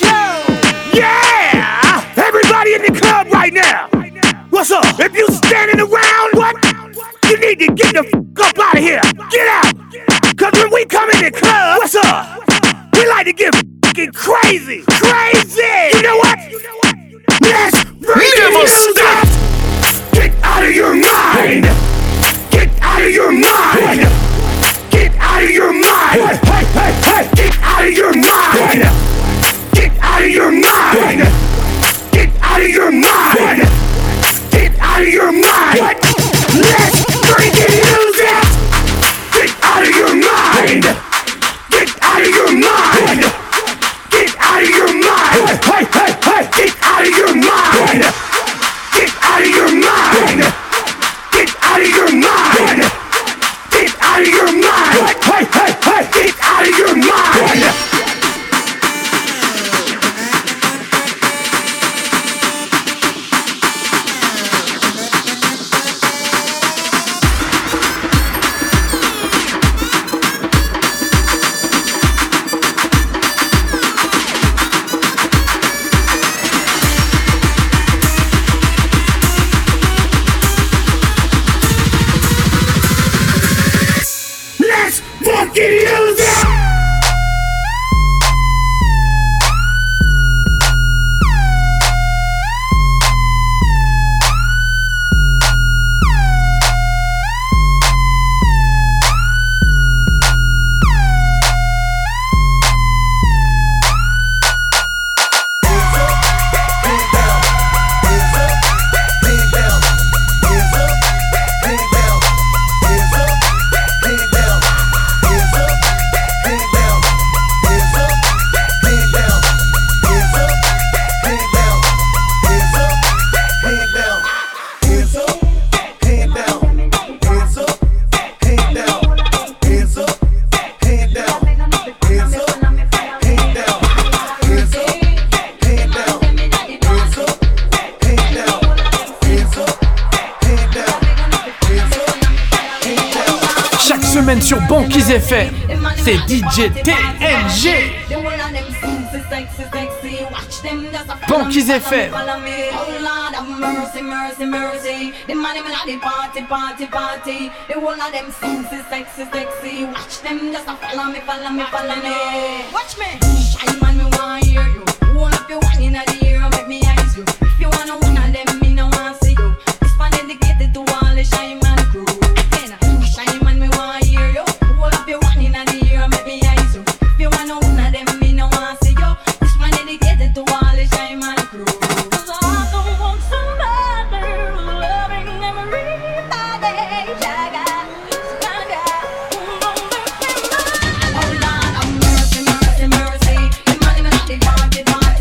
Yeah! Everybody in the club right now! What's up? If you standing around, what? You need to get the f up out of here! Get out! Cause when we come in the club, what's up? We like to get f***ing crazy! Crazy! You know what? Let's Never stop! Get out of your mind! Get out of your mind! Get out of your mind! Hey, hey, hey! Get out of your mind! Get out of your mind! Get out of your mind! Get out of your mind! Let's freaking use it! Get out of your mind! Get out of your mind! Get out of your mind! Hey, hey, hey! Get out of your mind! Get out of your mind! Get out of your mind! Get out of your mind! Hey, hey, hey! Get out of your mind! Fucking use it! Sexy, sexy, sexy. Watch them just a follow me, started my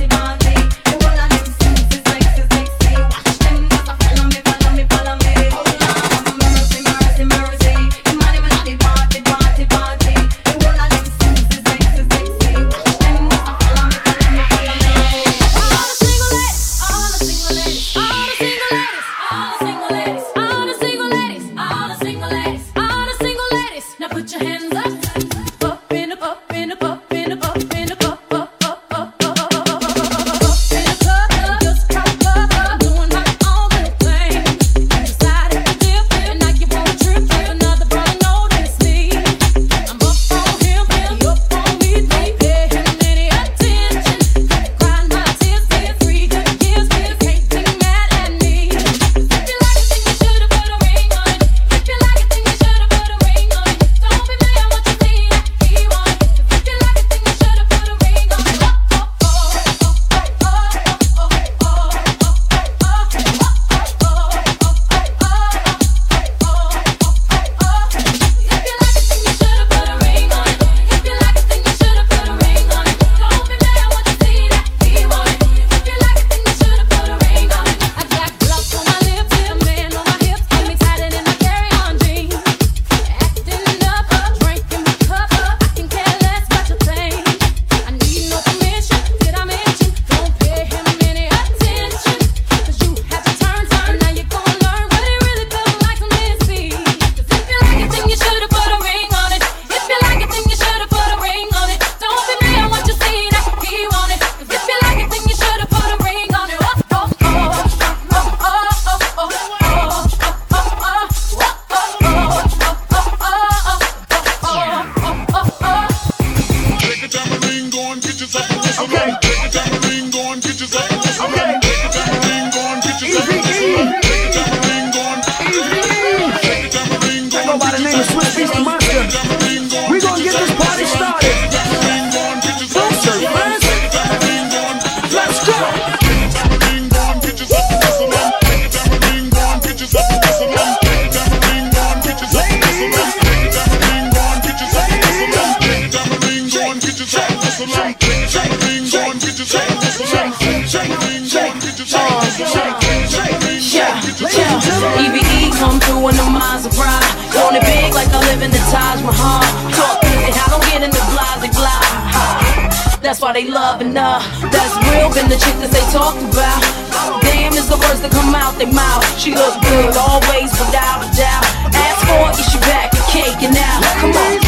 minds it big like I live in the Taj Mahal. Talking and I don't get in the blah. That's why they loving her. That's real, been the chick that they talked about. Damn is the words that come out mouth. She good always, without a doubt. Ask for it, back cake. Come on.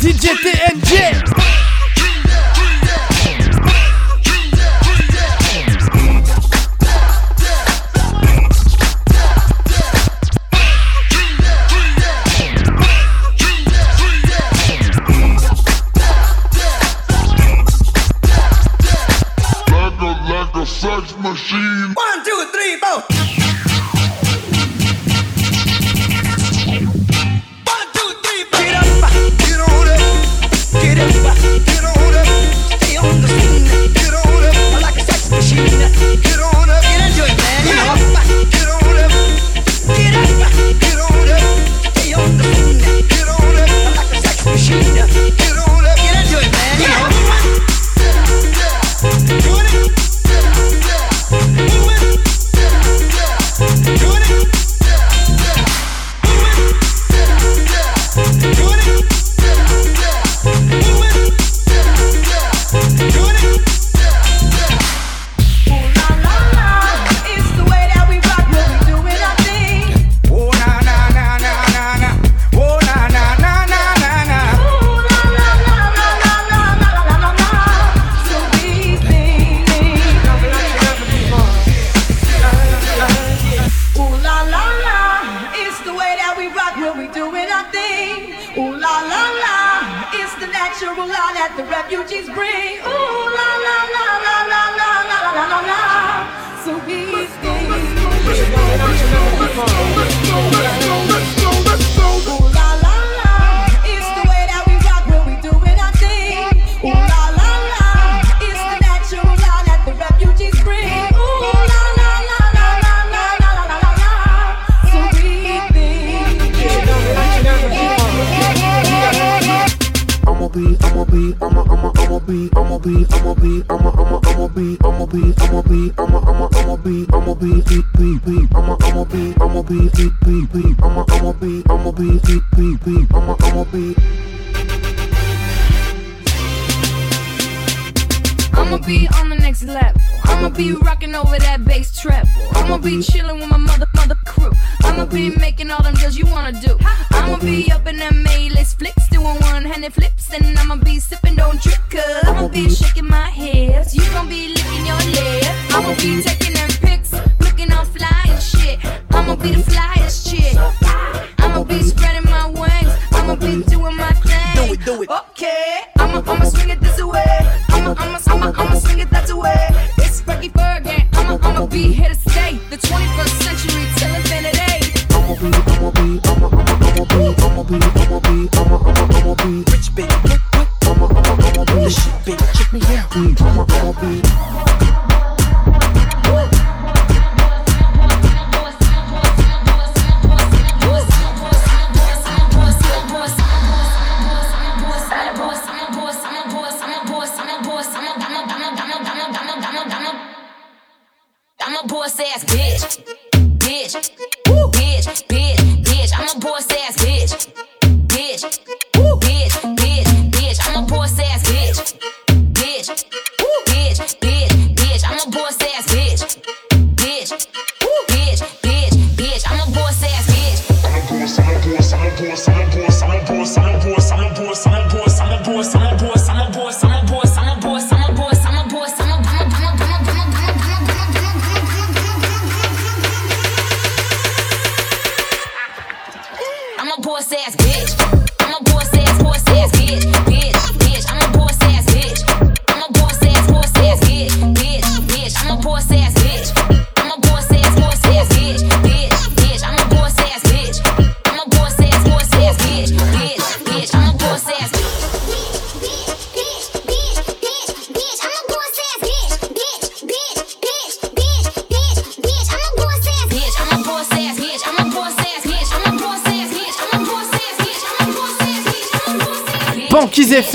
DJ TNG. be the flag.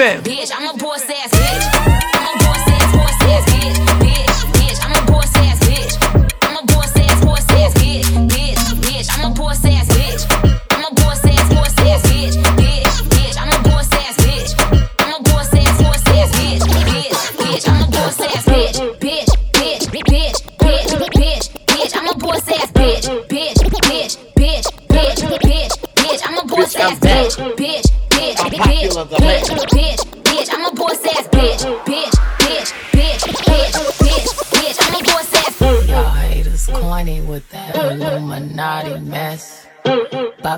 Bitch, I'm a boss ass bitch.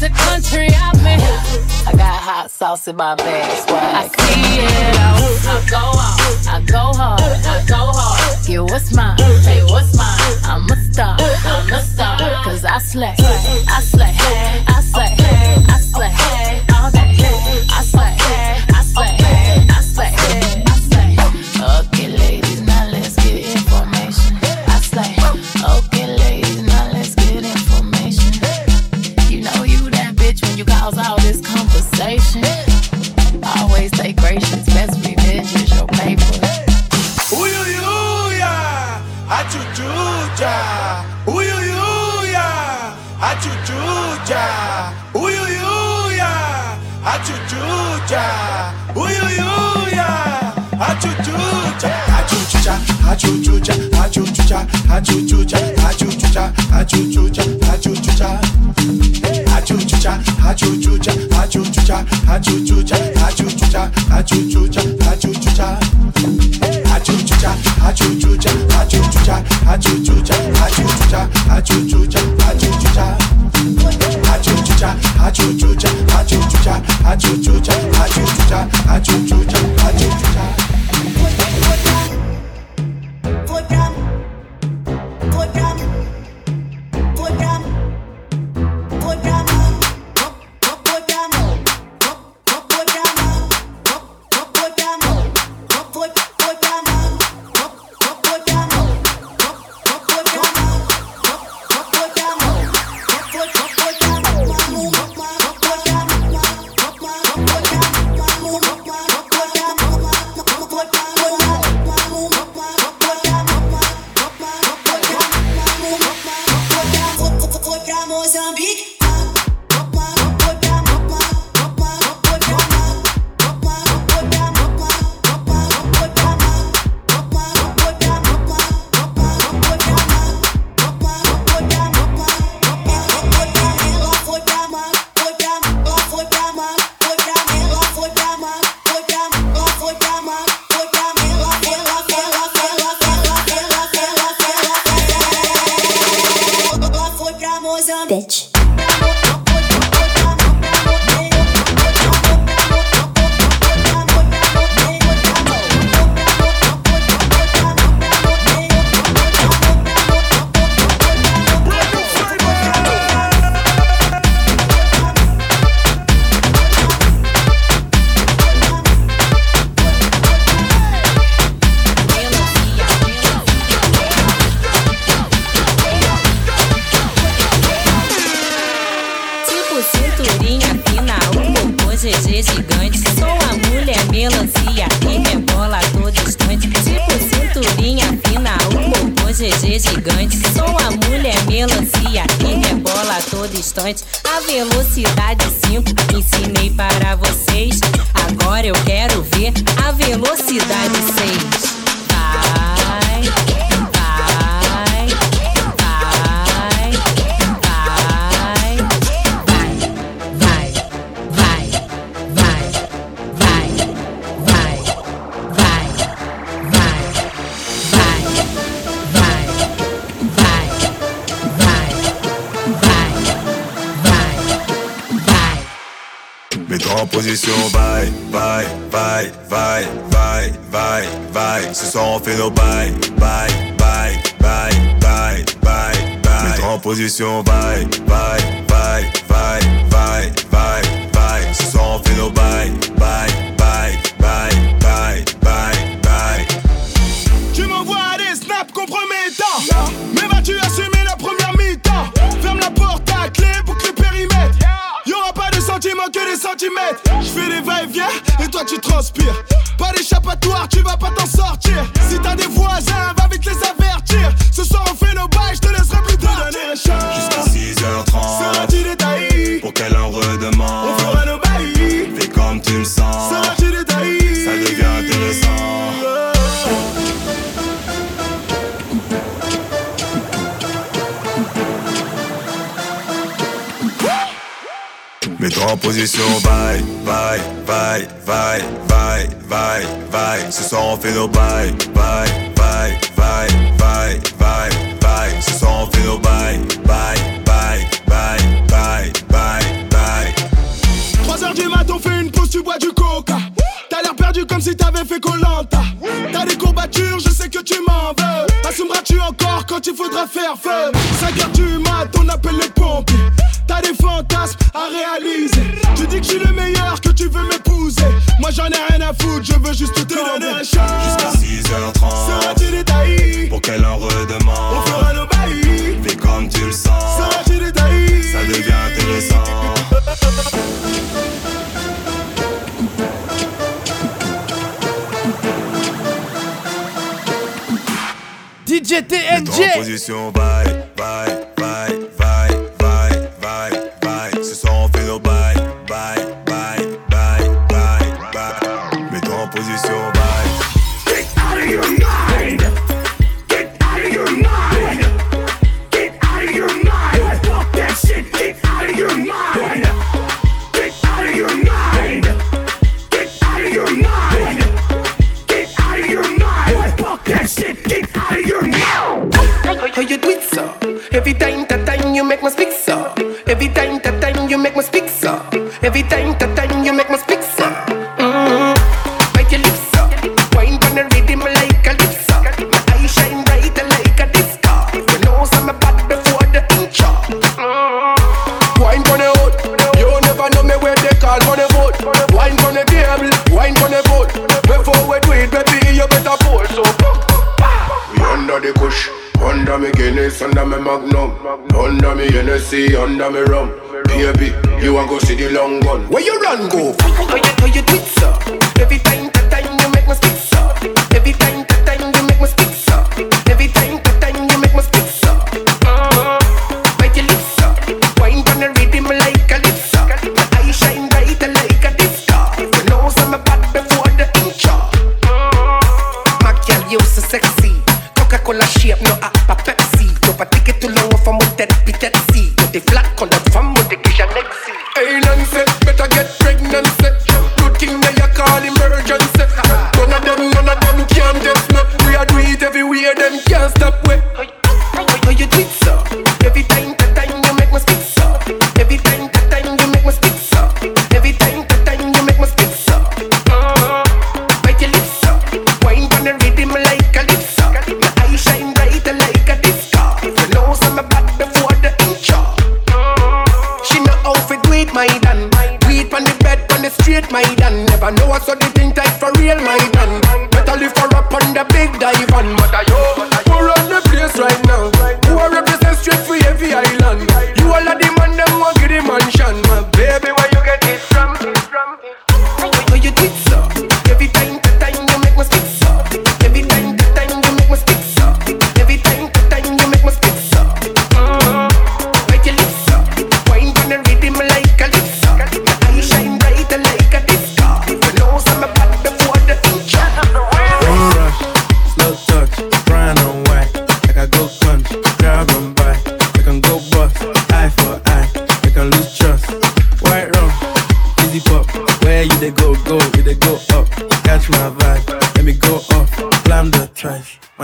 left the country I'm in. I got hot sauce in my bag. I see it. I go hard. I go hard, I go hard. Yeah, what's mine? Hey, what's mine? I'm a star, I'm a star. Cause I slay, I slay, I slay, I slay. I slay. I slay. a tchutchucha. achuchucha, achuchucha, achuchucha, achuchucha, achuchucha, achuchucha. Achuchucha, achuchucha, achuchucha, achuchucha, achuchucha, achuchucha, achuchucha. Achuchucha, achuchucha, achuchucha, achuchucha, achuchucha, achuchucha, achuchucha. Achuchucha, achuchucha, achuchucha, achuchucha, achuchucha, achuchucha, achuchucha. sur bye, bye, bye, bye, bye, bye, bye. Ce soir on fait nos bye, bye, bye, bye, bye, bye, bye. Ce soir on fait nos bye, bye, bye, bye, bye, bye, bye. 3 heures du matin, on fait une pause, tu bois du coca. T'as l'air perdu comme si t'avais fait Colanta. T'as des courbatures, je sais que tu m'en veux. Assumeras-tu encore quand il faudra faire feu 5 heures du mat, on appelle les pompiers. T'as des fantasmes à réaliser. Je suis le meilleur que tu veux m'épouser. Moi j'en ai rien à foutre, je veux juste te donner un shot. Jusqu'à 6h30. Seras-tu détaillé Pour qu'elle en redemande. On fera nos bails. Fais comme tu le sens. Seras-tu détaillé Ça devient intéressant. DJ TNJ. Every time, the time you make my speak. Mmm. Bite your lips up. Wine on the like a lips up. My eyes shine like a disco. You know, bad before the mm-hmm. Wine on the. You never know me where they call on the boat. Wine on the table. Wine on the boat. Before we do it, baby, you better pull. So, we under the. Under me Guinness, under me Magnum, under me Hennessy, under me rum.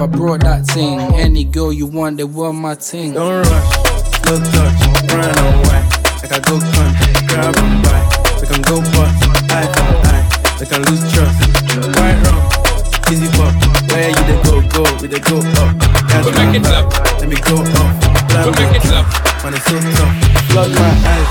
I brought that thing. Any girl you want, they want my ting. Don't rush, slow touch, brown and white. Like I go country, grab and buy. We can go bust, eye for eye. We can lose trust. White rum, easy pop. Where you they go, go, we they go up. Catch We my make it vibe, clap. Let me go off. Blam We make it the clap. trash, Man, it's so tough. Plug my eyes.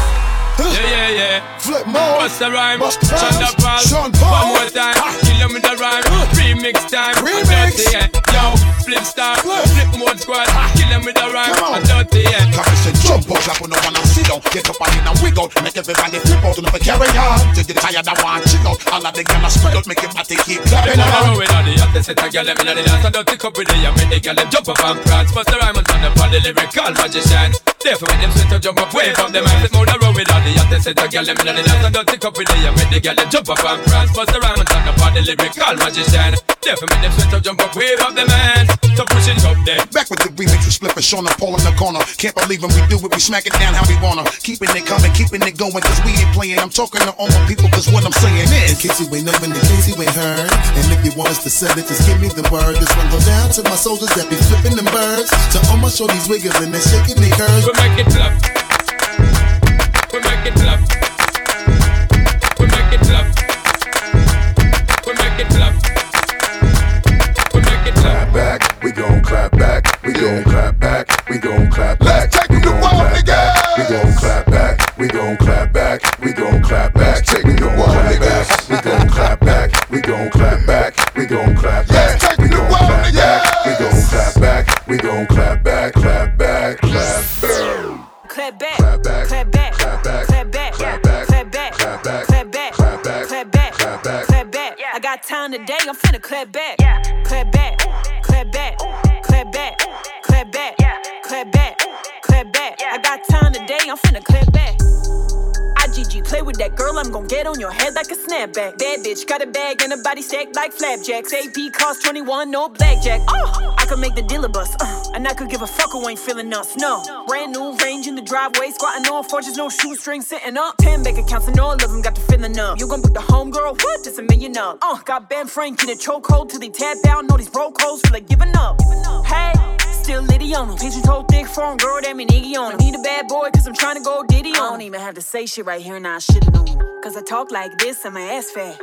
Yeah, yeah, yeah. Flip more. Bust the rhyme. Bust the Shut rhymes. up, Paul. Sean Paul. One more time. Kill them with the rhyme. Remix time. Remix. I'm dirty, yeah. Yo, flip star. Flip. Mode squad. Ah, kill them with the rhyme. I'm dirty, yeah. Say jump up, clap on the one and sit down. Get up and in and wiggle. Make everybody flip out and never carry on. Till you tired and want chill out. All of the gyal spread out, make your body keep clapping roll with all the hottest set of gyal them inna the dance. I don't take up with the and make the them jump up and prance. Bust the rhyme and turn up on the lyrical magician. Therefore make them sweat to jump up, wave up them hands. Them wanna roll with all the hottest set of gyal them inna the dance. I don't take up with the and make the gyal them jump up and prance. Bust the rhyme and turn up on the lyrical magician. Therefore make them sweat to jump up, wave up them hands. So push it up there. Back with the remix, we split for Sean and Paul in the corner. Can't believe when we do it, we smack it down how we wanna. Keeping it coming, keeping it going, cause we ain't playing. I'm talking to all my people, cause what I'm saying is. In case you ain't know, in case you ain't heard. And if you want us to sell it, just give me the word. This one go down to my soldiers that be flipping them birds. To all my shorties wiggling and shaking their curves. We make it clap. We make it clap. We make it clap. We make it clap. We make it clap. clap back, we gon' clap back, we gon' clap back, we gon' clap back. Let's take we gon' clap back, we gon' clap back, we gon' clap back, we gon' clap back, take we gon' clap back, we gon' clap back, we gon' clap back, we gon' clap back, the day, I'm finna clap back. I'm gon' get on your head like a snapback. Bad bitch, got a bag and a body stacked like flapjacks. AP cost 21, no blackjack. Oh, I could make the dealer bust, uh, and I could give a fuck who ain't feeling us. No, brand new range in the driveway, squatting on forges, no shoestrings sitting up. Ten bank accounts and all of them got the feeling up. You gon' book the homegirl? What? That's a million up. Uh, got Ben Frank in a chokehold till they tap out. Know these broke hoes feel like giving up. Hey. Still litty on him. Picture toe thick phone, girl, that mean Iggy on him. Need a bad boy, cause I'm trying to go diddy on him. I don't even have to say shit right here, now I shitting on him. Cause I talk like this, and my ass fat.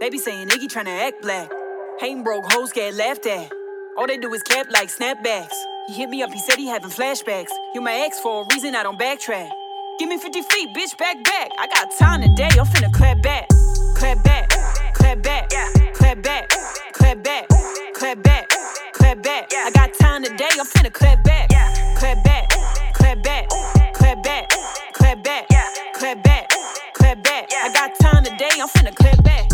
They be saying Iggy tryna act black. Hating broke hoes get laughed at. All they do is cap like snapbacks. He hit me up, he said he having flashbacks. You my ex for a reason, I don't backtrack. Give me 50 feet, bitch, back back. I got time today, I'm finna clap back. Clap back, clap back, clap back, clap back, clap back, clap back. I got time today, I'm finna clap back. Clap back, clap back, clap back, clap back, clap back, clap back. I got time today, I'm finna clap back.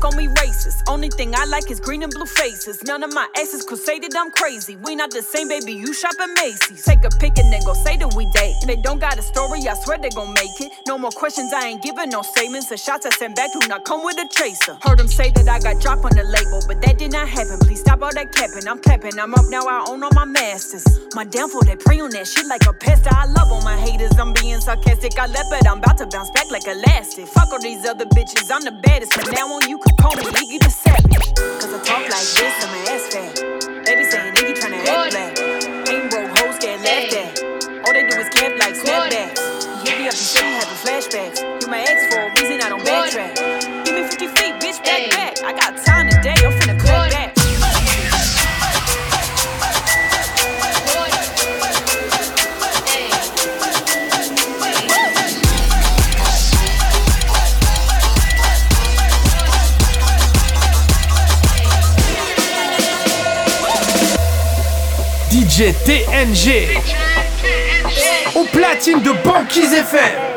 Call me racist. Only thing I like is green and blue faces. None of my exes crusaded, I'm crazy. We not the same, baby. You shop at Macy's. Take a pic and then go say that we date. They don't got a story, I swear they gon' make it. No more questions, I ain't giving no statements. The shots I send back do not come with a tracer. Heard them say that I got dropped on the label, but that did not happen. Please stop all that capping. I'm clapping, I'm up now, I own all my masters. My downfall, they prey on that shit like a pest. I love all my haters, I'm being sarcastic. I left, but I'm about to bounce back like elastic. Fuck all these other bitches, I'm the baddest. From now on, you call me Iggy the Savage. Cause I talk like this, I'm an ass fat. They be saying Iggy tryna act black. Ain't broke hoes get laughed at. All they do is cap like snapbacks. Hit me up and said TNG. Au platine de Banquise FM.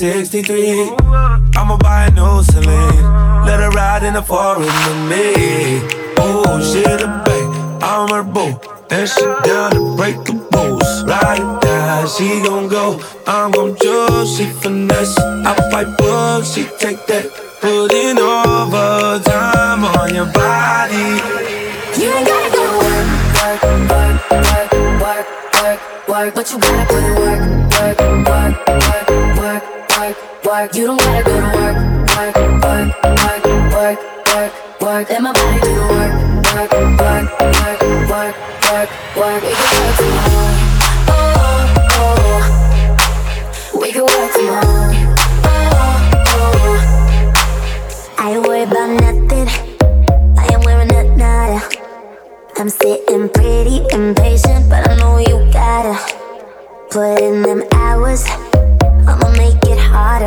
63. I'ma buy a new Celine. Let her ride in the forest with me. Oh, she the babe, I'm her boo. And she down to break the rules. Ride or die, she gon' go. I'm gon' choose, she finesse. I fight books, she take that. Putting overtime on your body. You ain't gotta go work, work, work, work, work, work, work. But you gotta put work, work, work, work, work work, work. You don't gotta go to work, work, work, work, work, work, work. Let my body do the work, work, work, work, work, work, work. We can work tomorrow. Oh, oh, oh. We can work tomorrow. Oh, oh, oh. I don't about nothing. I am wearing a nada. I'm sitting pretty impatient, but I know you gotta put in them hours. I'm had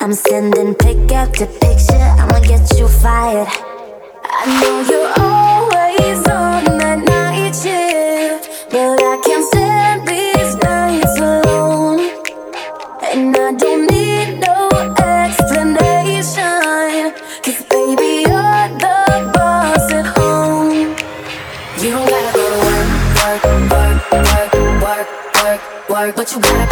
I'm sending pick after picture, I'ma get you fired. I know you're always on that night shift, but I can't stand these nights alone. And I don't need no explanation, cause baby, you're the boss at home. You don't gotta go to work, work, work, work, work, work, work, but you gotta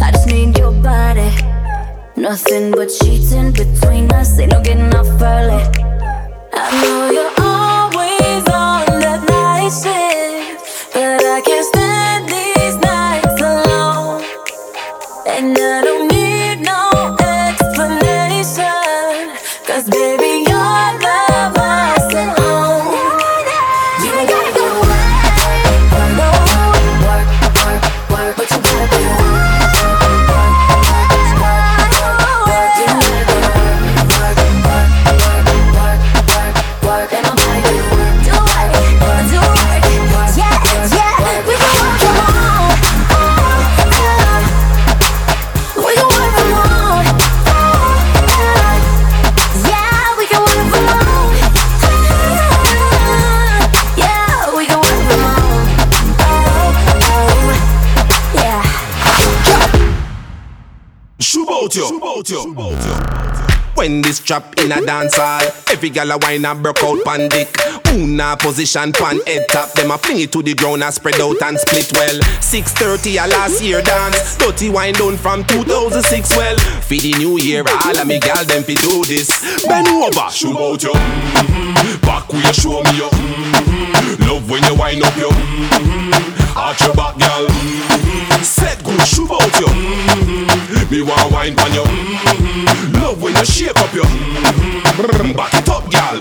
I just need your body. Nothing but cheating between us, ain't no getting off early. I know you're When this trap in a dance hall, every gal a wine and broke out pan dick. Una position pan head top, them a fling it to the ground and spread out and split well. 6:30 a last year dance, 30 wine down from 2006 well. For the new year, all of me gal them fi do this. Bend over, shoot out you. Mhm. Back where you show me you. Mhm. Love when you wind up you. Mhm. Arch your back, gal. Mhm. Set good, shoot out you. Mhm. Me want wine on you. Mhm. You shake up you. Mhm. Back it up, gal.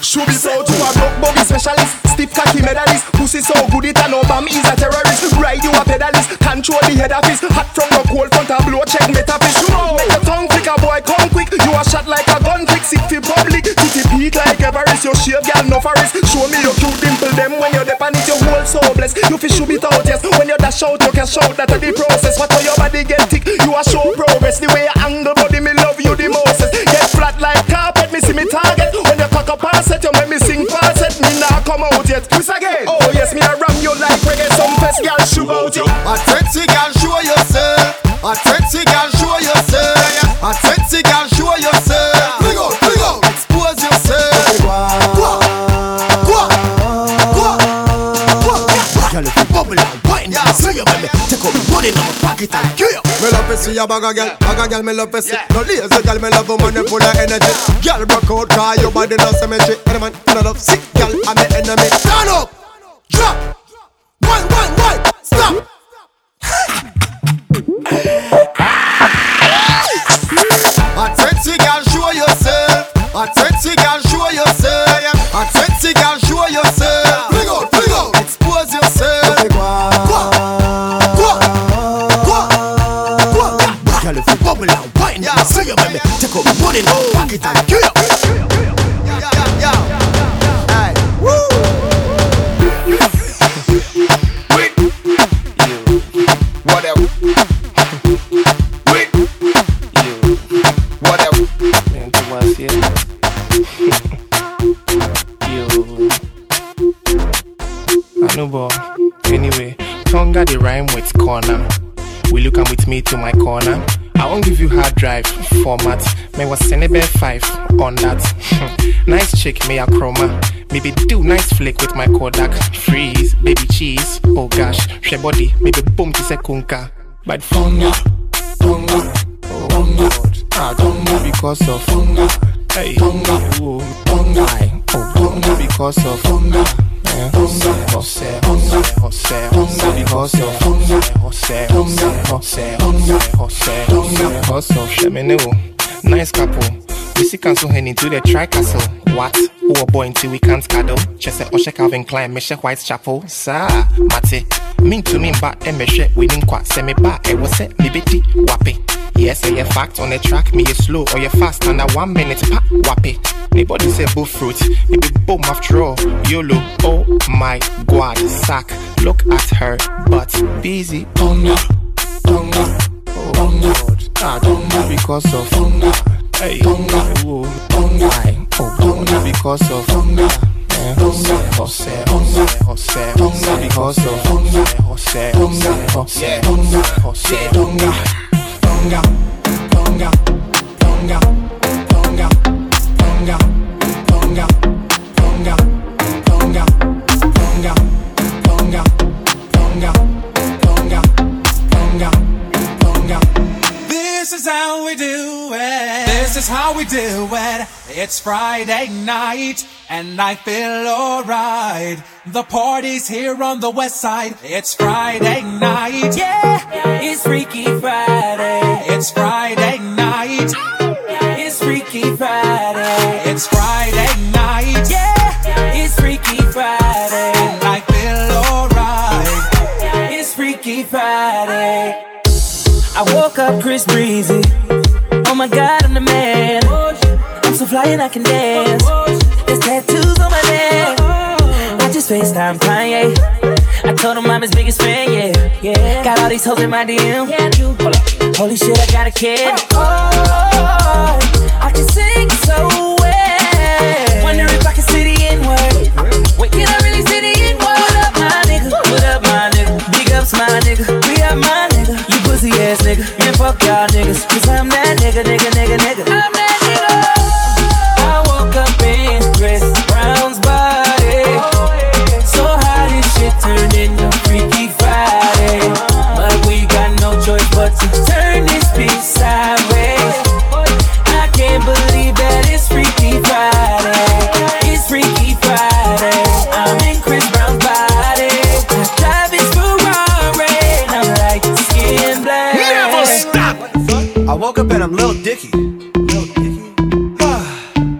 Should be so to a broke buggy specialist. Stiff cocky medalist. Pussy so good it and over me is a terrorist. Ride you a pedalist Control the head office. Hot from the cold front a blow check metaphys. Make your tongue quick a boy come quick. You a shot like a gun quick Sick for public. Titty peak like Everest You shave girl no forest. Show me your cute dimple them When you're dep on it you hold so blessed. You fi shoot it out yes. When you dash out you can shout that the process. What a girl, bag of girl me love see. No lazy girl me love woman they full of energy. Girl broke out cause your body no symmetry. Any man no love sick girl I'm me enemy. Stand up, format. May was Senebe 5 on that. nice chick, may a chroma. Maybe do nice flick with my Kodak. Freeze, baby cheese. Oh gosh, she body, maybe boom to sekunka. But Tonga, Tonga, Tonga, ah Tonga because of Tonga. Hey, Tonga, oh, Tonga, oh Tonga because of Tonga hustle, shemenewo, nice couple. We see cancel heading to the tricastle. What? Who a boy until we can't cuddle? Chese Oshe Calvin Klein, Meshe Whitechapel. Sir, mate. Mean to me, but Emeshe, winning mean quite semi bar. It was set, liberty, wapping. Yes, a fact on the track, me is slow or you fast under one minute, pa, wapi. Nobody say bull fruit, it be boom after all. YOLO, oh my god, sack. Look at her, but busy. Tonga, tonga, oh god. Ah, tonga because of tonga. Hey, tonga, oh, tonga, oh, tonga because of tonga. Jose, Jose, Jose, Jose, Jose, because of Jose, Jose, Jose, Jose, Jose, Tonga, This is how we do it. This is how we do it. It's Friday night and I feel alright. The party's here on the west side. It's Friday night. Yeah, it's Freaky Friday. It's Friday night. It's Freaky Friday. It's Friday night. Yeah, it's Freaky Friday. And I feel alright. It's Freaky Friday. I woke up Chris Breezy. Oh my god, I'm the man. I'm so fly and I can dance. There's tattoos on my neck. I just FaceTime Kanye. I told him I'm his biggest fan, yeah. yeah. Got all these hoes in my DM. Hold. Holy shit, I got a kid. Oh, I can sing so well. Wonder if I can see the N word. Wait, can I really see the N word? What up, my nigga? What up, my nigga? Big ups, my nigga. We up, my nigga. You pussy ass nigga. Fuck y'all niggas. Cause I'm that nigga, nigga, nigga, nigga. Woke up and I'm Lil Dicky. Lil Dicky?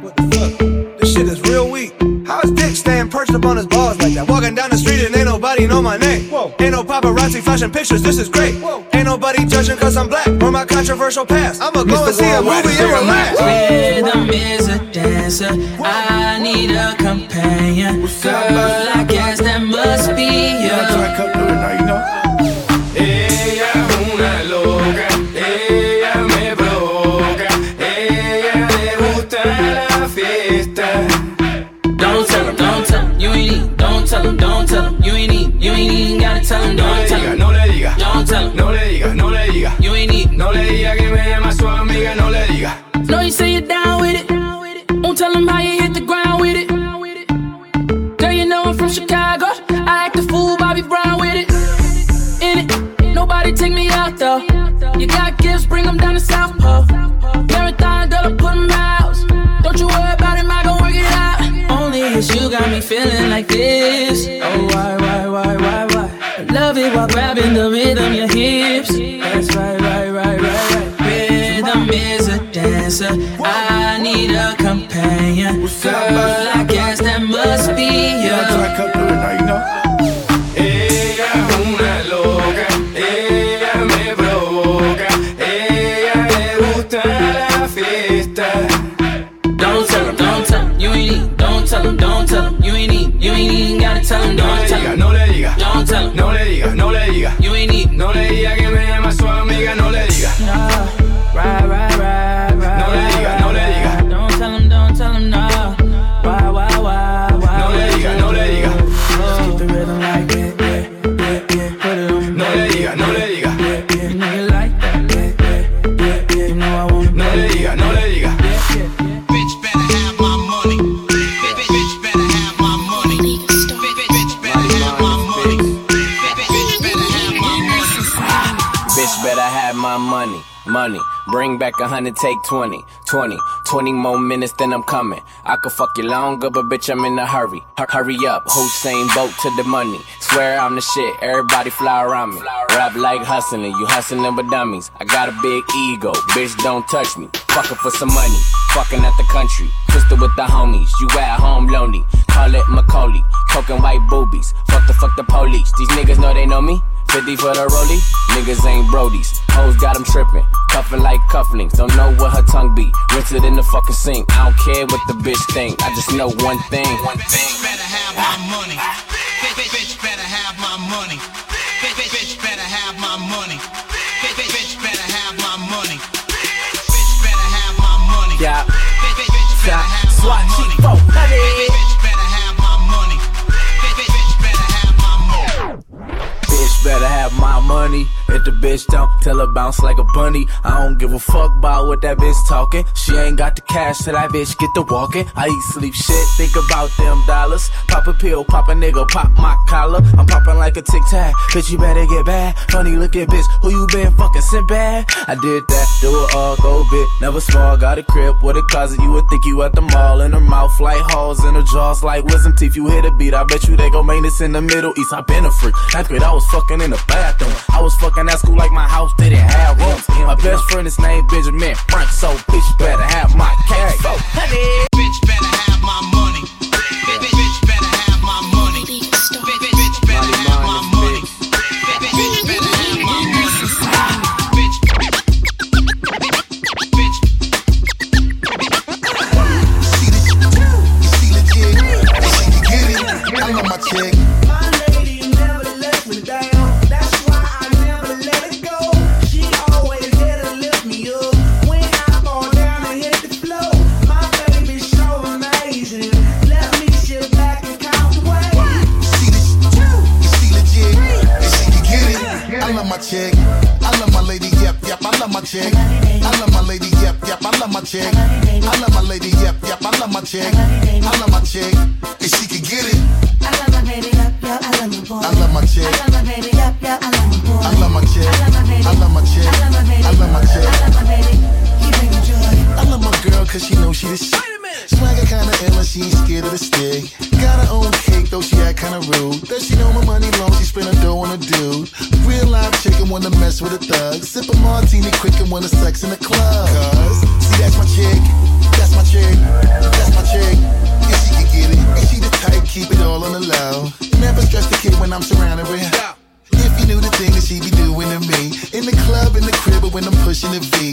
what the fuck? This shit is real weak. How is Dick staying perched up on his balls like that? Walking down the street and ain't nobody know my name. Whoa. Ain't no paparazzi flashing pictures, this is great. Whoa. Ain't nobody judging cause I'm black or my controversial past. I'ma go and see a movie and relax. Rhythm is a dancer. I need a companion. Girl, bring them down to South Pole. Marathon, girl, I put 'em out. Don't you worry about it, I gon' work it out. Only you got me feeling like this. Oh, why, why, why, why, why? I love it while grabbing the rhythm, your hips. That's right, right, right, right, right. Rhythm is a dancer. I need a companion. Girl, I guess that must be you. Back a hundred, take 20, 20, 20 more minutes, then I'm coming. I could fuck you longer, but bitch, I'm in a hurry. Hur- hurry up, Hussein boat to the money. Swear I'm the shit, everybody fly around me. Rap like hustling, you hustling with dummies. I got a big ego, bitch, don't touch me. Fucking for some money, fucking at the country. Twisted with the homies, you at home lonely. Call it Macaulay, coking white boobies. Fuck the fuck the police, these niggas know they know me. 50 for the rollie, niggas ain't brodies. Hoes got them tripping, cuffing like cufflinks. Don't know what her tongue be. Rinse it in the fucking sink. I don't care what the bitch think. I just know one thing. One thing. better have my money. Bitch, bitch better have my money. Bitch, bitch, bitch better have my money. Bitch, bitch, bitch better have my money. Bitch better have my money. Yeah. Bitch, bitch, bitch better have my Swat money. cheap money. If the bitch don't, tell her bounce like a bunny. I don't give a fuck about what that bitch talking. She ain't got the cash, so that bitch get to walking. I eat sleep shit, think about them dollars. Pop a pill, pop a nigga, pop my collar. I'm popping like a tic tac. Bitch, you better get bad. Funny looking bitch, who you been fucking sent bad? I did that, do it all, go bit. Never small, got a crib with a closet. You would think you at the mall. In her mouth like halls, in her jaws like wisdom teeth. You hit a beat, I bet you they gon' make this in the Middle East. I been a freak. Ninth grade, I was fucking in the bathroom. I was fucking at school like my house didn't have rooms. My best friend is named Benjamin Frank, so bitch better have my cash. So, honey. Bitch better have my money. Chick. I love my lady, yep, yep. I love my chick. I love my lady, yep, yep. I love my chick. I love my chick, and she can get it. I love my baby, yup, yep, I love my boy. I love my chick. I love my baby, yup, yup. I love my boy. I love my chick. I love my baby. I love my chick. With a thug. Sip a martini quick and wanna sex in the club. Cause, see that's my chick. That's my chick. That's my chick. Yeah, she can get it. And she the type, keep it all on the low. Never stress the kid when I'm surrounded with. If you knew the thing that she be doing to me In the club, in the crib, or when I'm pushing the V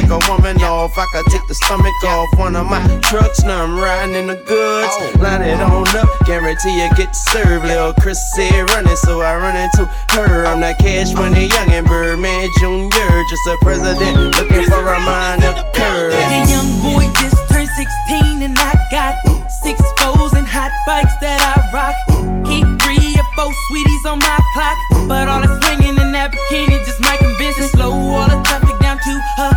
break a woman off. I could take the stomach off. One of my trucks, now I'm riding in the goods. Oh. Line it on up, guarantee you get served. Little Chris said running, so I run into her. I'm that cash money young and Birdman Jr. Just a president looking for a minor curve. The young boy just turned 16 and I got six foes and hot bikes that I rock. Keep three or four sweeties on my clock, but all the swinging in that bikini just might convince it. Slow all the traffic down to her.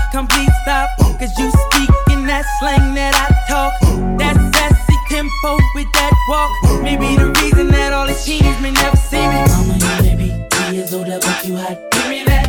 Cause you speak in that slang that I talk. That sassy tempo with that walk. Maybe the reason that all these teens may never see me. Mama, you baby, three years older, but you hot. Give me that.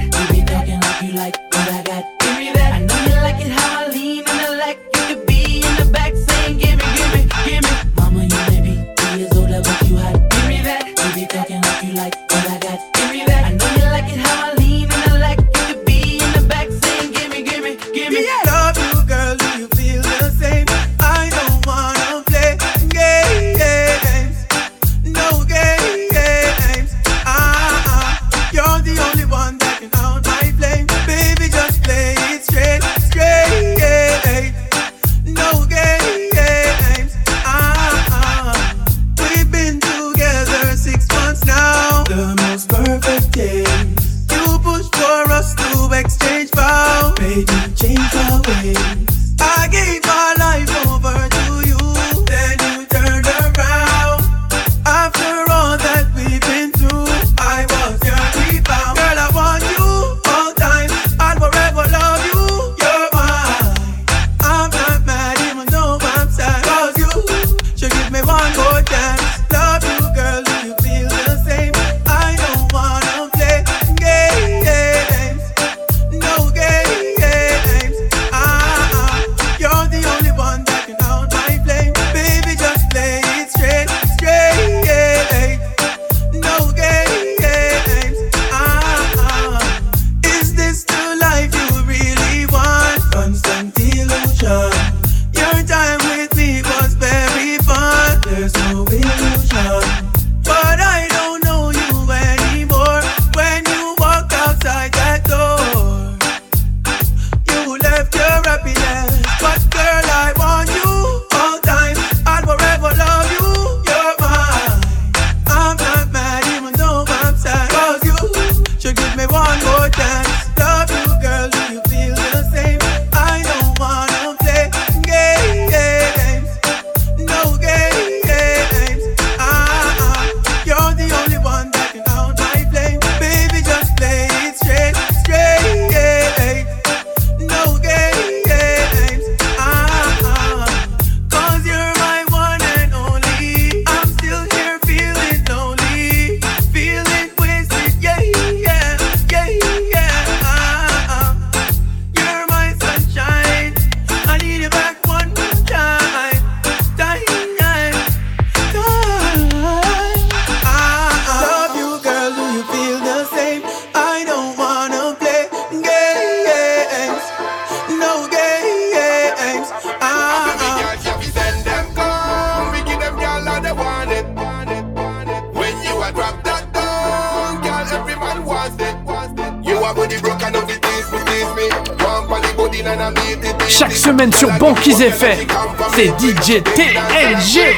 son qu'ils aient fait. C'est DJ TLG.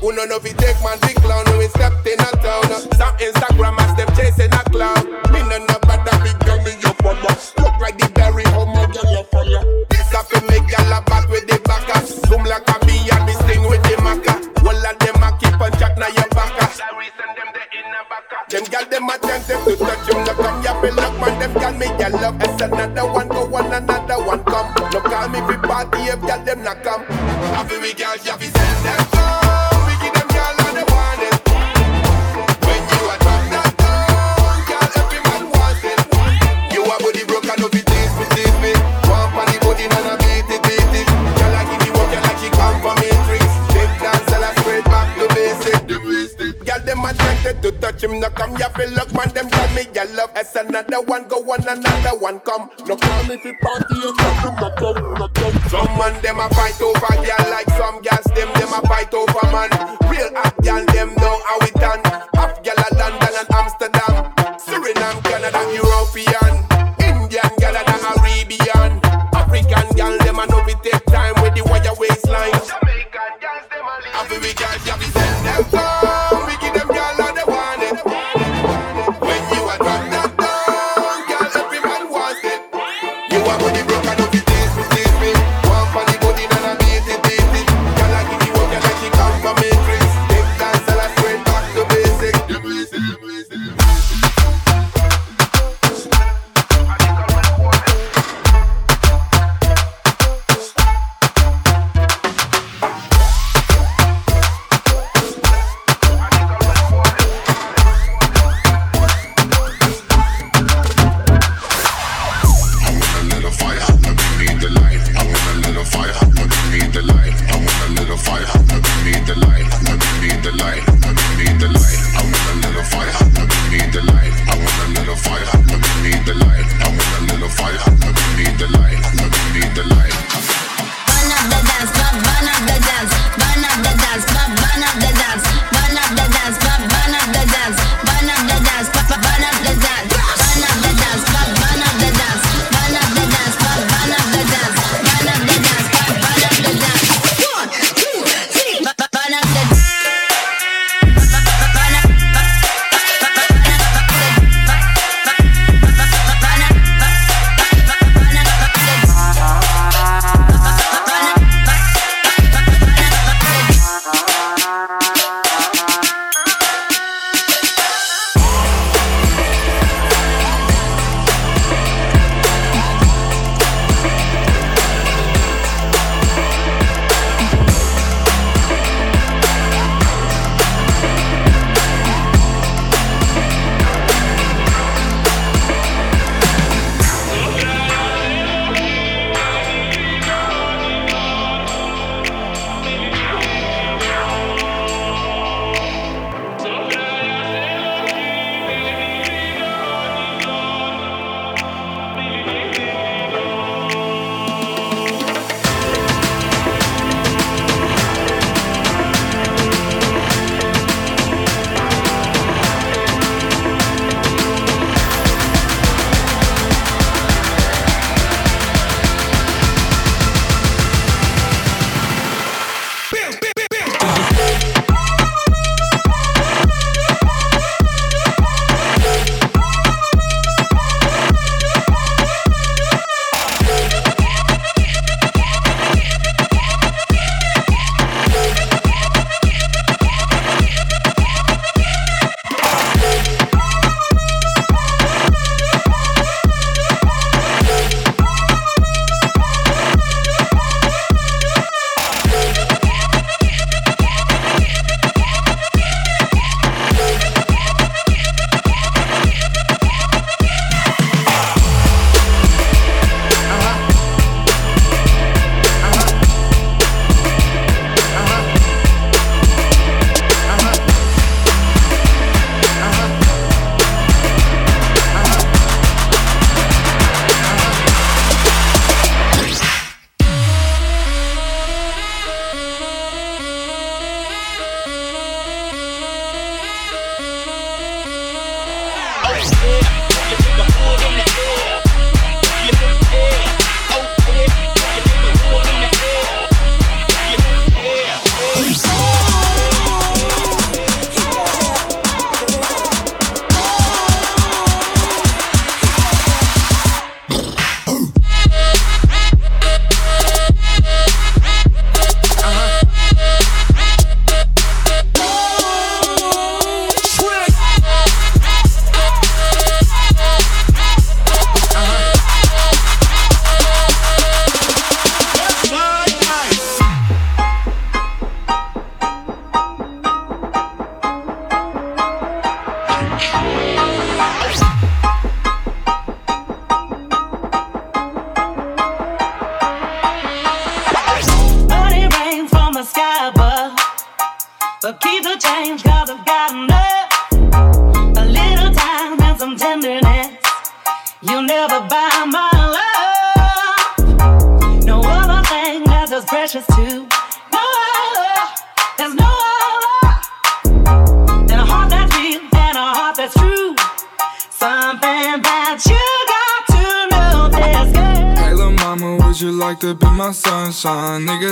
Who them with them to touch you on your pillow man them me It's another one. Happy we gal As another one go one another one come. No call me fi party if them not come not come. Some man them a fight over gal like some gals them them a fight over man. Real hot gal them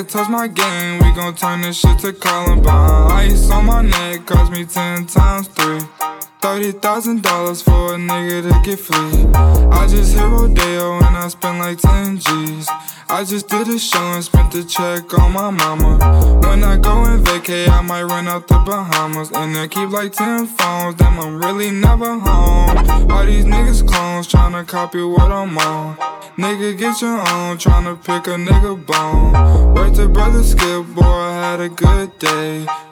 touch my game, we gon' turn this shit to Columbine. Ice on my neck cost me ten times three. Thirty thousand dollars for a nigga to get free. I just hit Rodeo and I spent like ten G's. I just did a show and spent the check on my mama. When I go and vacay, I might run out the Bahamas. And I keep like 10 phones, damn, I'm really never home. All these niggas clones tryna copy what I'm on. Nigga, get your own, tryna pick a nigga bone. Wait to brother Skip, boy, I had a good day.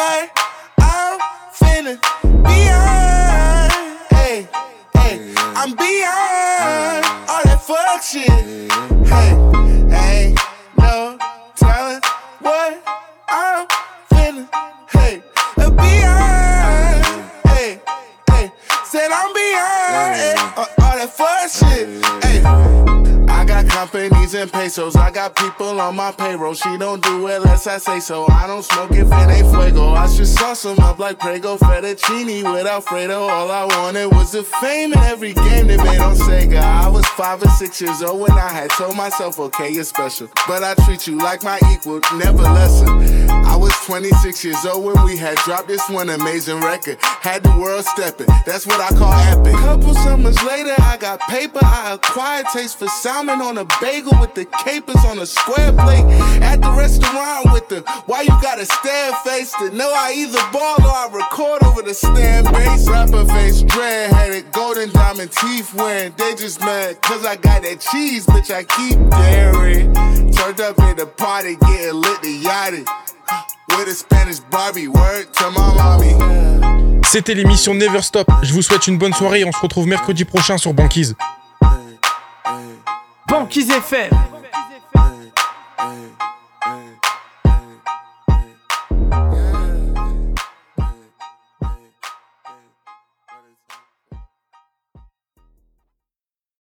Telling I'm finna beyond. Hey, hey, I'm beyond all that fuck shit. Hey, ain't no telling what I'm finna. Hey, beyond. Hey, hey, said I'm beyond hey, eh, all that fuck shit. Hey. Got companies and pesos. I got people on my payroll. She don't do it unless I say so. I don't smoke if it ain't fuego. I should sauce them up like Prego fettuccine with Alfredo. All I wanted was the fame in every game they made on Sega. I was five or six years old when I had told myself, okay, you're special. But I treat you like my equal, never lesser. I was 26 years old when we had dropped this one amazing record. Had the world stepping. That's what I call epic. Couple summers later, I got paper. I acquired taste for salmon on a bagel with the capers on a square plate. At the restaurant with the why you got a stare face to know I either ball or I record over the stand bass. Rapper face, dread headed, golden diamond teeth wearing. They just mad cause I got that cheese, bitch. I keep daring. Turned up in the party, getting lit the yachty. With a Spanish Barbie, word to my mommy. C'était l'émission Never Stop. Je vous souhaite une bonne soirée et on se retrouve mercredi prochain sur Banquise. Banquise FM. Hey.